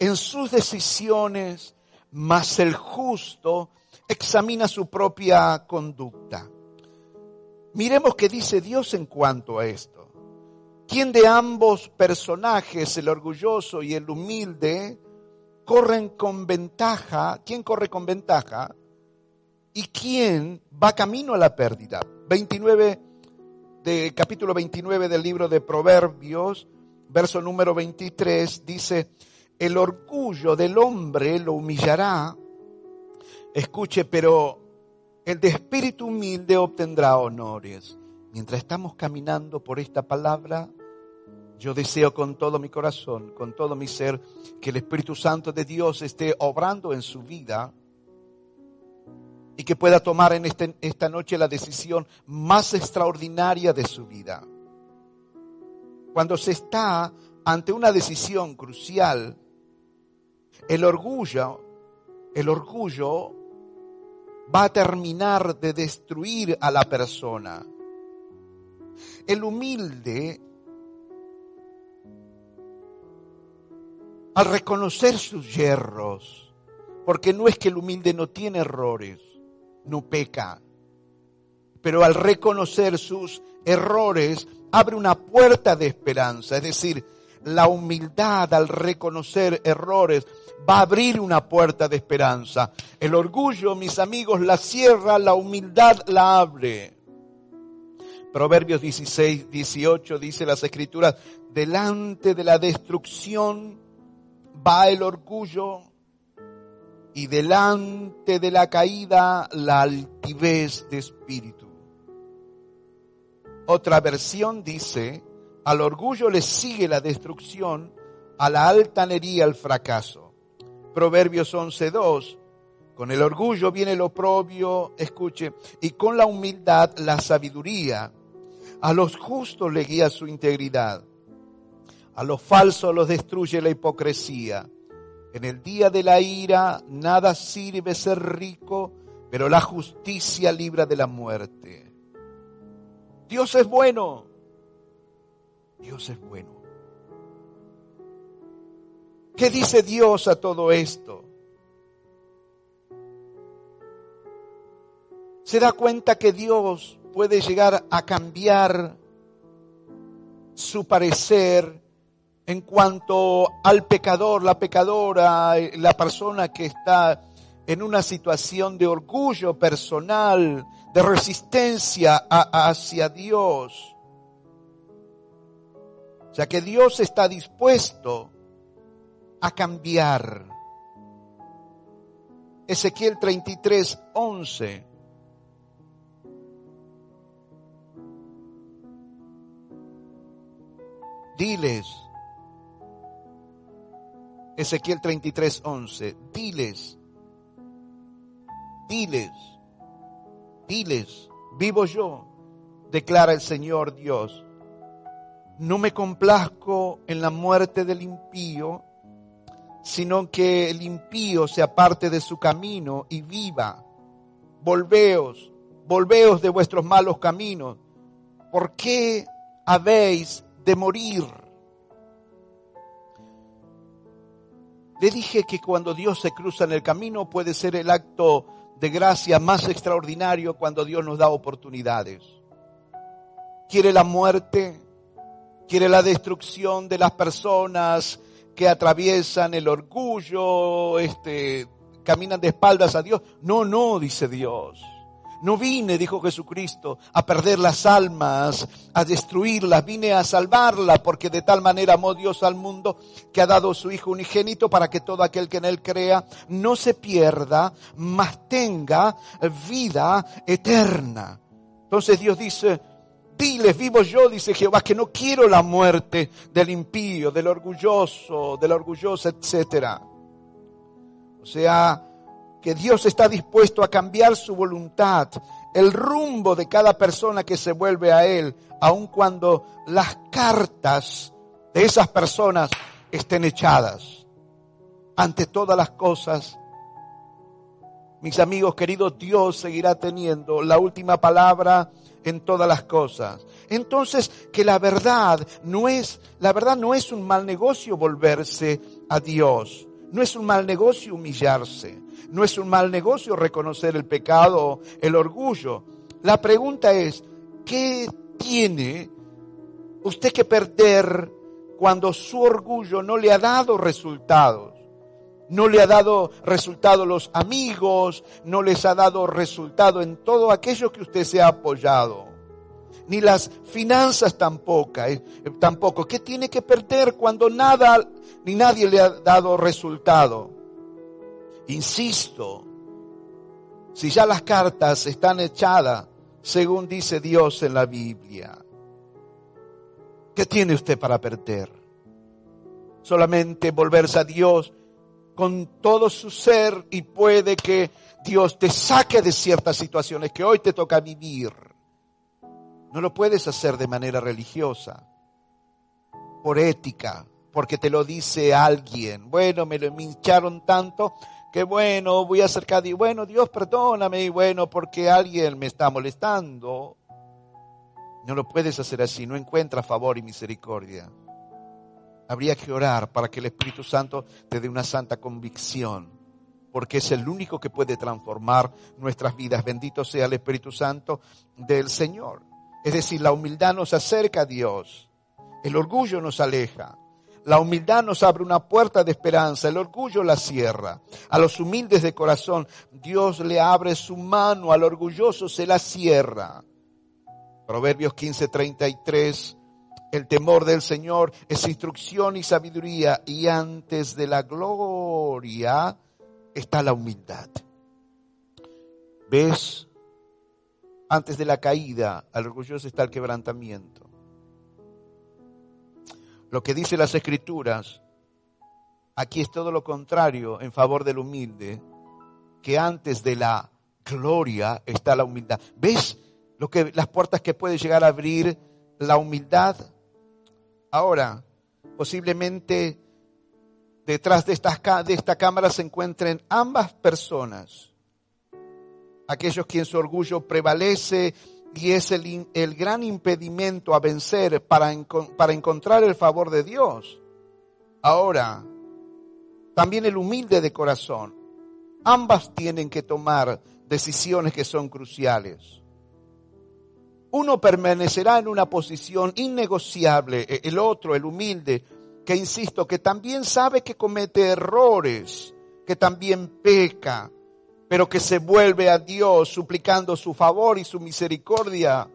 en sus decisiones, mas el justo examina su propia conducta. Miremos qué dice Dios en cuanto a esto. ¿Quién de ambos personajes, el orgulloso y el humilde, corren con ventaja? ¿Quién corre con ventaja? ¿Y quién va camino a la pérdida? 29 de capítulo 29 del libro de Proverbios verso número 23, dice, el orgullo del hombre lo humillará. Escuche, pero el de espíritu humilde obtendrá honores. Mientras estamos caminando por esta palabra, yo deseo con todo mi corazón, con todo mi ser, que el Espíritu Santo de Dios esté obrando en su vida y que pueda tomar en este, esta noche la decisión más extraordinaria de su vida cuando se está ante una decisión crucial, el orgullo, el orgullo va a terminar de destruir a la persona. El humilde al reconocer sus yerros, porque no es que el humilde no tiene errores, no peca, pero al reconocer sus errores abre una puerta de esperanza, es decir, la humildad al reconocer errores va a abrir una puerta de esperanza. El orgullo, mis amigos, la cierra, la humildad la abre. Proverbios 16, 18 dice las escrituras, delante de la destrucción va el orgullo y delante de la caída la altivez de espíritu. Otra versión dice, al orgullo le sigue la destrucción, a la altanería el fracaso. Proverbios 11.2, con el orgullo viene el oprobio, escuche, y con la humildad la sabiduría. A los justos le guía su integridad, a los falsos los destruye la hipocresía. En el día de la ira nada sirve ser rico, pero la justicia libra de la muerte. Dios es bueno. Dios es bueno. ¿Qué dice Dios a todo esto? Se da cuenta que Dios puede llegar a cambiar su parecer en cuanto al pecador, la pecadora, la persona que está en una situación de orgullo personal, de resistencia hacia Dios. O sea que Dios está dispuesto a cambiar. Ezequiel 33, 11. Diles, Ezequiel 33, 11, diles, diles, diles, vivo yo, declara el Señor Dios. No me complazco en la muerte del impío, sino que el impío se aparte de su camino y viva. Volveos, volveos de vuestros malos caminos. ¿Por qué habéis de morir? Le dije que cuando Dios se cruza en el camino puede ser el acto de gracia más extraordinario cuando Dios nos da oportunidades. Quiere la muerte, quiere la destrucción de las personas que atraviesan el orgullo, este, caminan de espaldas a Dios. No, no, dice Dios. No vine, dijo Jesucristo, a perder las almas, a destruirlas, vine a salvarlas, porque de tal manera amó Dios al mundo que ha dado su Hijo unigénito para que todo aquel que en él crea no se pierda, mas tenga vida eterna. Entonces Dios dice, diles, vivo yo, dice Jehová, que no quiero la muerte del impío, del orgulloso, del orgulloso, etcétera. O sea, que Dios está dispuesto a cambiar su voluntad, el rumbo de cada persona que se vuelve a Él, aun cuando las cartas de esas personas estén echadas. Ante todas las cosas, mis amigos queridos, Dios seguirá teniendo la última palabra en todas las cosas. Entonces, que la verdad no es, la verdad no es un mal negocio volverse a Dios. No es un mal negocio humillarse. No es un mal negocio reconocer el pecado, el orgullo. La pregunta es, ¿qué tiene usted que perder cuando su orgullo no le ha dado resultados? No le ha dado resultado los amigos, no les ha dado resultado en todo aquello que usted se ha apoyado. Ni las finanzas tampoco, eh, tampoco. ¿Qué tiene que perder cuando nada ni nadie le ha dado resultado? Insisto, si ya las cartas están echadas, según dice Dios en la Biblia, ¿qué tiene usted para perder? Solamente volverse a Dios con todo su ser y puede que Dios te saque de ciertas situaciones que hoy te toca vivir. No lo puedes hacer de manera religiosa, por ética, porque te lo dice alguien. Bueno, me lo hincharon tanto que bueno, voy a acercar y bueno, Dios perdóname y bueno, porque alguien me está molestando. No lo puedes hacer así, no encuentra favor y misericordia. Habría que orar para que el Espíritu Santo te dé una santa convicción, porque es el único que puede transformar nuestras vidas. Bendito sea el Espíritu Santo del Señor. Es decir, la humildad nos acerca a Dios, el orgullo nos aleja. La humildad nos abre una puerta de esperanza, el orgullo la cierra. A los humildes de corazón, Dios le abre su mano, al orgulloso se la cierra. Proverbios 15:33 el temor del Señor es instrucción y sabiduría y antes de la gloria está la humildad. ¿Ves? Antes de la caída, al orgulloso está el quebrantamiento. Lo que dice las escrituras, aquí es todo lo contrario en favor del humilde, que antes de la gloria está la humildad. ¿Ves lo que las puertas que puede llegar a abrir la humildad? Ahora, posiblemente detrás de, esta cámara se encuentren ambas personas. Aquellos quien su orgullo prevalece y es el, el gran impedimento a vencer para, para encontrar el favor de Dios. Ahora, también el humilde de corazón. Ambas tienen que tomar decisiones que son cruciales uno permanecerá en una posición innegociable, e, el otro, el humilde, que insisto, que también sabe que comete errores, que también peca, pero que se vuelve a Dios suplicando su favor y su misericordia,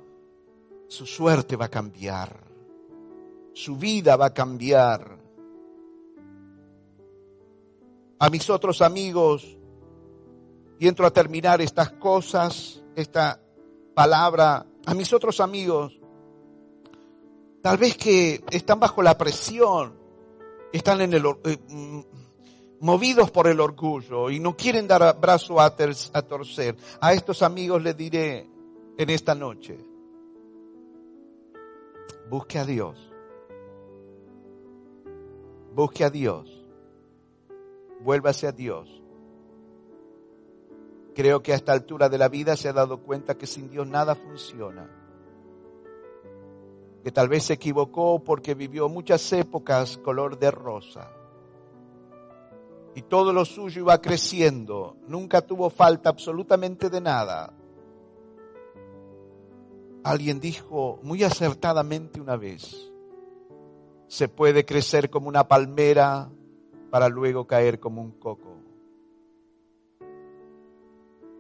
su suerte va a cambiar, su vida va a cambiar. A mis otros amigos, y entro a terminar estas cosas, esta palabra a mis otros amigos, tal vez que están bajo la presión, están en el, eh, mm, movidos por el orgullo y no quieren dar brazo a, a torcer. A estos amigos les diré en esta noche, busque a Dios, busque a Dios, vuélvase a Dios Creo que a esta altura de la vida se ha dado cuenta que sin Dios nada funciona. Que tal vez se equivocó porque vivió muchas épocas color de rosa. Y todo lo suyo iba creciendo. Nunca tuvo falta absolutamente de nada. Alguien dijo muy acertadamente una vez, se puede crecer como una palmera para luego caer como un coco.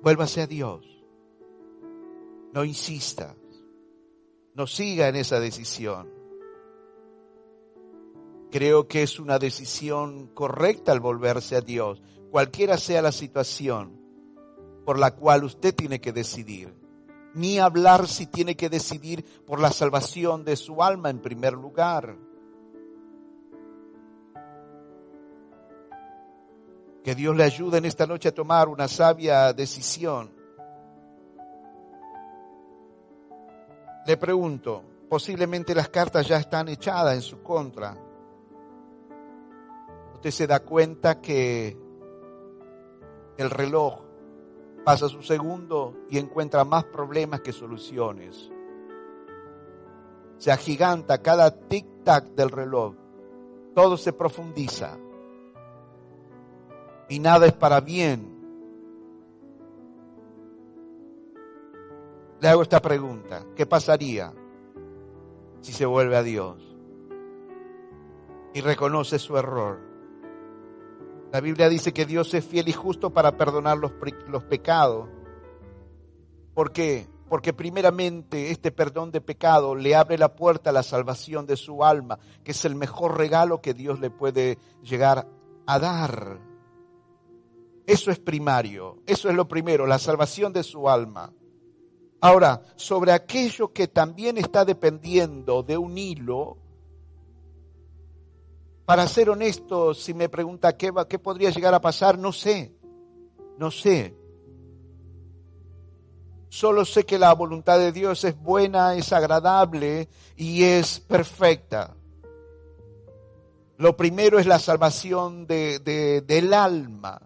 Vuélvase a Dios. No insista. No siga en esa decisión. Creo que es una decisión correcta al volverse a Dios, cualquiera sea la situación por la cual usted tiene que decidir. Ni hablar si tiene que decidir por la salvación de su alma en primer lugar. Que Dios le ayude en esta noche a tomar una sabia decisión. Le pregunto, posiblemente las cartas ya están echadas en su contra. Usted se da cuenta que el reloj pasa su segundo y encuentra más problemas que soluciones. Se agiganta cada tic-tac del reloj. Todo se profundiza y nada es para bien. Le hago esta pregunta, ¿qué pasaría si se vuelve a Dios y reconoce su error? La Biblia dice que Dios es fiel y justo para perdonar los, pecados. ¿Por qué? Porque primeramente este perdón de pecado le abre la puerta a la salvación de su alma, que es el mejor regalo que Dios le puede llegar a dar. Eso es primario, eso es lo primero, la salvación de su alma. Ahora, sobre aquello que también está dependiendo de un hilo, para ser honesto, si me pregunta qué, qué podría llegar a pasar, no sé, no sé. Solo sé que la voluntad de Dios es buena, es agradable y es perfecta. Lo primero es la salvación de, del alma.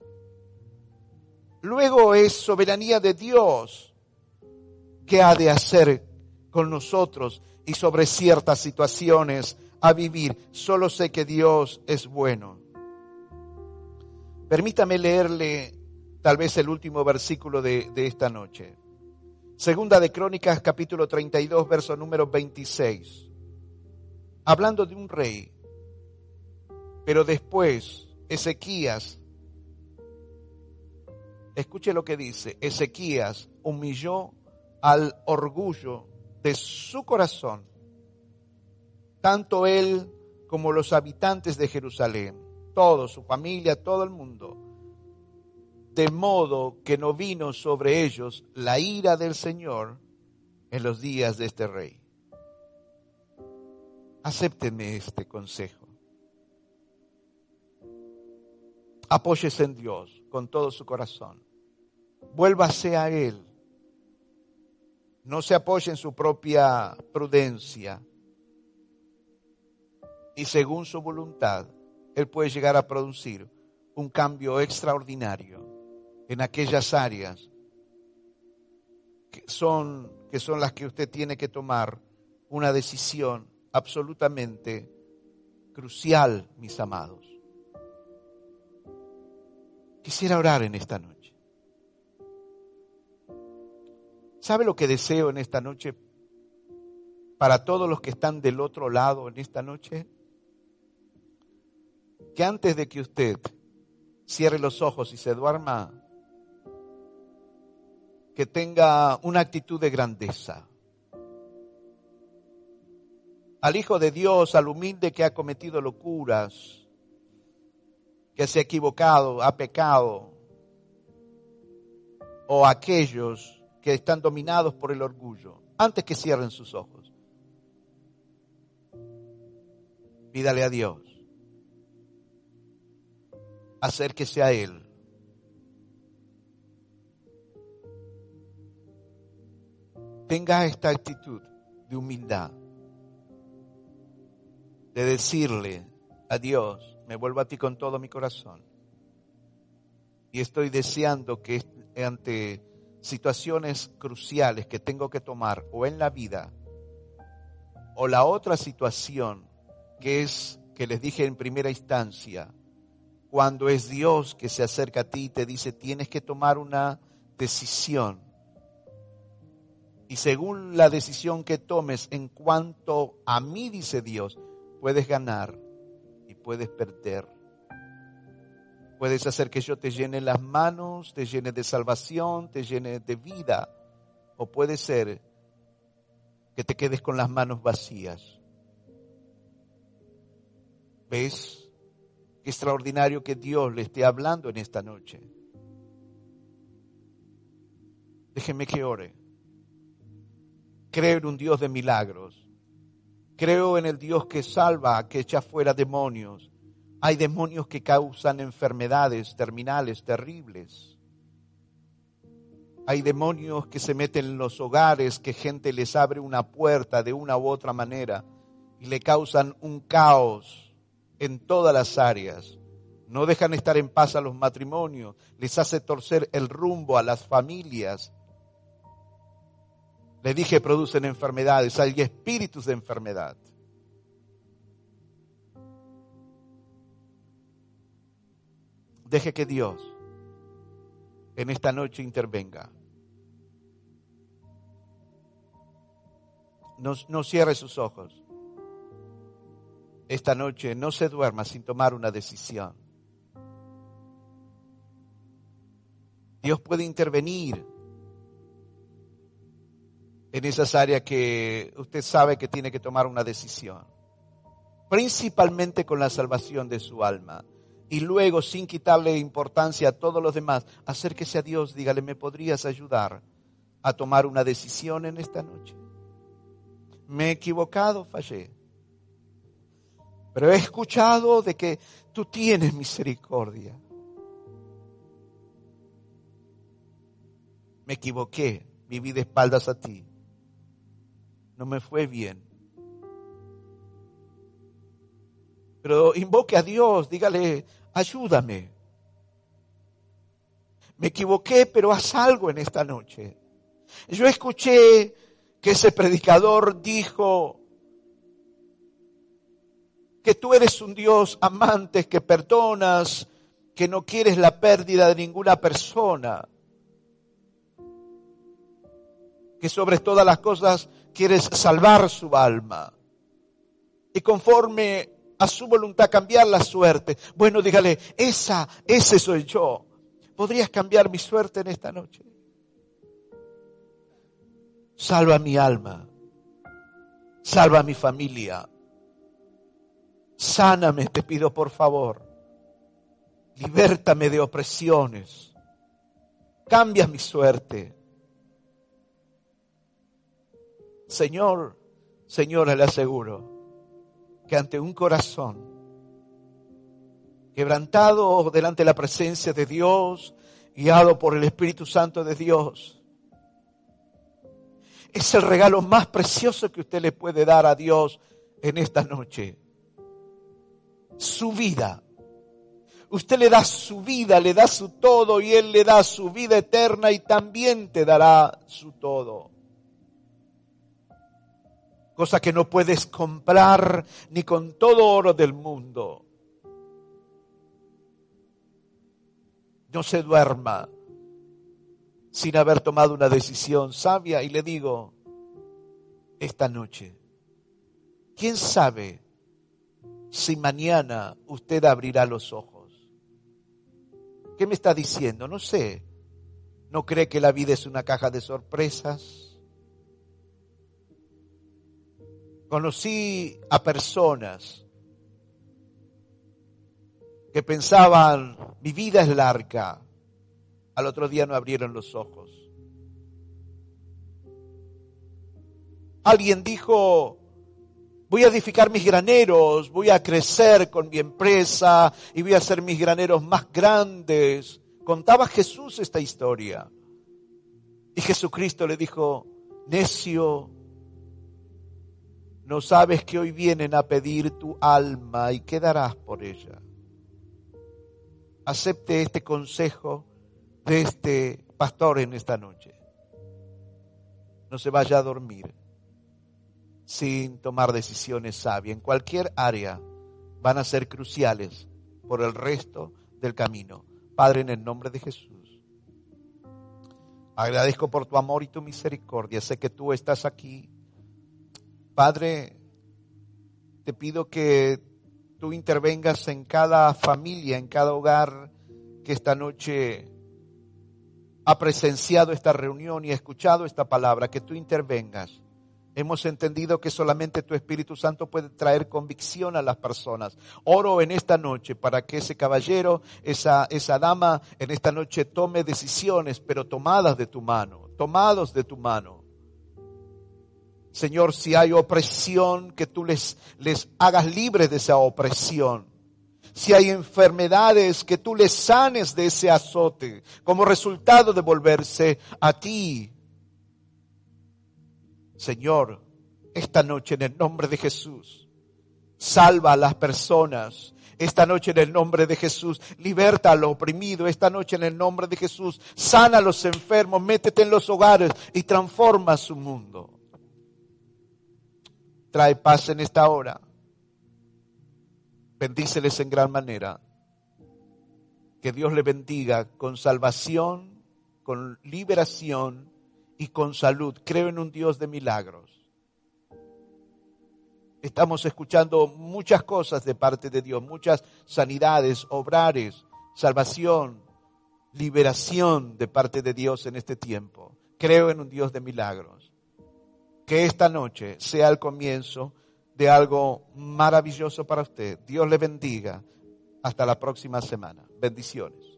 Luego es soberanía de Dios que ha de hacer con nosotros y sobre ciertas situaciones a vivir. Solo sé que Dios es bueno. Permítame leerle tal vez el último versículo de, de esta noche. Segunda de Crónicas, capítulo 32, verso número 26. Hablando de un rey. Pero después, Ezequías, escuche lo que dice, Ezequías humilló al orgullo de su corazón, tanto él como los habitantes de Jerusalén, todo, su familia, todo el mundo, de modo que no vino sobre ellos la ira del Señor en los días de este rey. Acéptenme este consejo. Apóyese en Dios con todo su corazón. Vuélvase a Él no se apoye en su propia prudencia y según su voluntad, Él puede llegar a producir un cambio extraordinario en aquellas áreas que son, que son las que usted tiene que tomar una decisión absolutamente crucial, mis amados. Quisiera orar en esta noche. ¿Sabe lo que deseo en esta noche para todos los que están del otro lado en esta noche? Que antes de que usted cierre los ojos y se duerma, que tenga una actitud de grandeza. Al Hijo de Dios, al humilde que ha cometido locuras, que se ha equivocado, ha pecado, o aquellos que están dominados por el orgullo, antes que cierren sus ojos. Pídale a Dios. Acérquese a Él. Tenga esta actitud de humildad, de decirle a Dios, me vuelvo a ti con todo mi corazón. Y estoy deseando que ante situaciones cruciales que tengo que tomar o en la vida, o la otra situación que es, que les dije en primera instancia, cuando es Dios que se acerca a ti y te dice, tienes que tomar una decisión. Y según la decisión que tomes en cuanto a mí, dice Dios, puedes ganar y puedes perder. Puedes hacer que yo te llene las manos, te llene de salvación, te llene de vida. O puede ser que te quedes con las manos vacías. ¿Ves? Qué extraordinario que Dios le esté hablando en esta noche. Déjeme que ore. Creo en un Dios de milagros. Creo en el Dios que salva, que echa fuera demonios, hay demonios que causan enfermedades terminales terribles. Hay demonios que se meten en los hogares, que gente les abre una puerta de una u otra manera y le causan un caos en todas las áreas. No dejan estar en paz a los matrimonios, les hace torcer el rumbo a las familias. Le dije, producen enfermedades, hay espíritus de enfermedad. Deje que Dios en esta noche intervenga. No, no, cierre sus ojos. Esta noche no se duerma sin tomar una decisión. Dios puede intervenir en esas áreas que usted sabe que tiene que tomar una decisión. Principalmente con la salvación de su alma y luego, sin quitarle importancia a todos los demás, acérquese a Dios, dígale, ¿me podrías ayudar a tomar una decisión en esta noche? Me he equivocado, fallé. Pero he escuchado de que tú tienes misericordia. Me equivoqué, viví de espaldas a ti. No me fue bien. Pero invoque a Dios, dígale, ayúdame. Me equivoqué, pero haz algo en esta noche. Yo escuché que ese predicador dijo que tú eres un Dios amante, que perdonas, que no quieres la pérdida de ninguna persona, que sobre todas las cosas quieres salvar su alma. Y conforme a su voluntad cambiar la suerte. Bueno, dígale, esa, ese soy yo. ¿Podrías cambiar mi suerte en esta noche? Salva mi alma. Salva mi familia. Sáname, te pido por favor. Libértame de opresiones. Cambia mi suerte. Señor, Señora, le aseguro que ante un corazón quebrantado delante de la presencia de Dios, guiado por el Espíritu Santo de Dios, es el regalo más precioso que usted le puede dar a Dios en esta noche. Su vida. Usted le da su vida, le da su todo y Él le da su vida eterna y también te dará su todo cosa que no puedes comprar ni con todo oro del mundo. No se duerma sin haber tomado una decisión sabia y le digo, esta noche, ¿quién sabe si mañana usted abrirá los ojos? ¿Qué me está diciendo? No sé. ¿No cree que la vida es una caja de sorpresas? Conocí a personas que pensaban, mi vida es larga. Al otro día no abrieron los ojos. Alguien dijo, voy a edificar mis graneros, voy a crecer con mi empresa y voy a hacer mis graneros más grandes. Contaba Jesús esta historia. Y Jesucristo le dijo, necio, no sabes que hoy vienen a pedir tu alma y quedarás por ella. Acepte este consejo de este pastor en esta noche. No se vaya a dormir sin tomar decisiones sabias. En cualquier área van a ser cruciales por el resto del camino. Padre, en el nombre de Jesús, agradezco por tu amor y tu misericordia. Sé que tú estás aquí Padre, te pido que tú intervengas en cada familia, en cada hogar que esta noche ha presenciado esta reunión y ha escuchado esta palabra, que tú intervengas. Hemos entendido que solamente tu Espíritu Santo puede traer convicción a las personas. Oro en esta noche para que ese caballero, esa, esa dama, en esta noche tome decisiones, pero tomadas de tu mano, tomados de tu mano Señor, si hay opresión, que tú les, les hagas libres de esa opresión. Si hay enfermedades, que tú les sanes de ese azote como resultado de volverse a ti. Señor, esta noche en el nombre de Jesús, salva a las personas. Esta noche en el nombre de Jesús, liberta al oprimido. Esta noche en el nombre de Jesús, sana a los enfermos, métete en los hogares y transforma su mundo trae paz en esta hora. Bendíceles en gran manera. Que Dios le bendiga con salvación, con liberación y con salud. Creo en un Dios de milagros. Estamos escuchando muchas cosas de parte de Dios, muchas sanidades, obrares, salvación, liberación de parte de Dios en este tiempo. Creo en un Dios de milagros que esta noche sea el comienzo de algo maravilloso para usted. Dios le bendiga. Hasta la próxima semana. Bendiciones.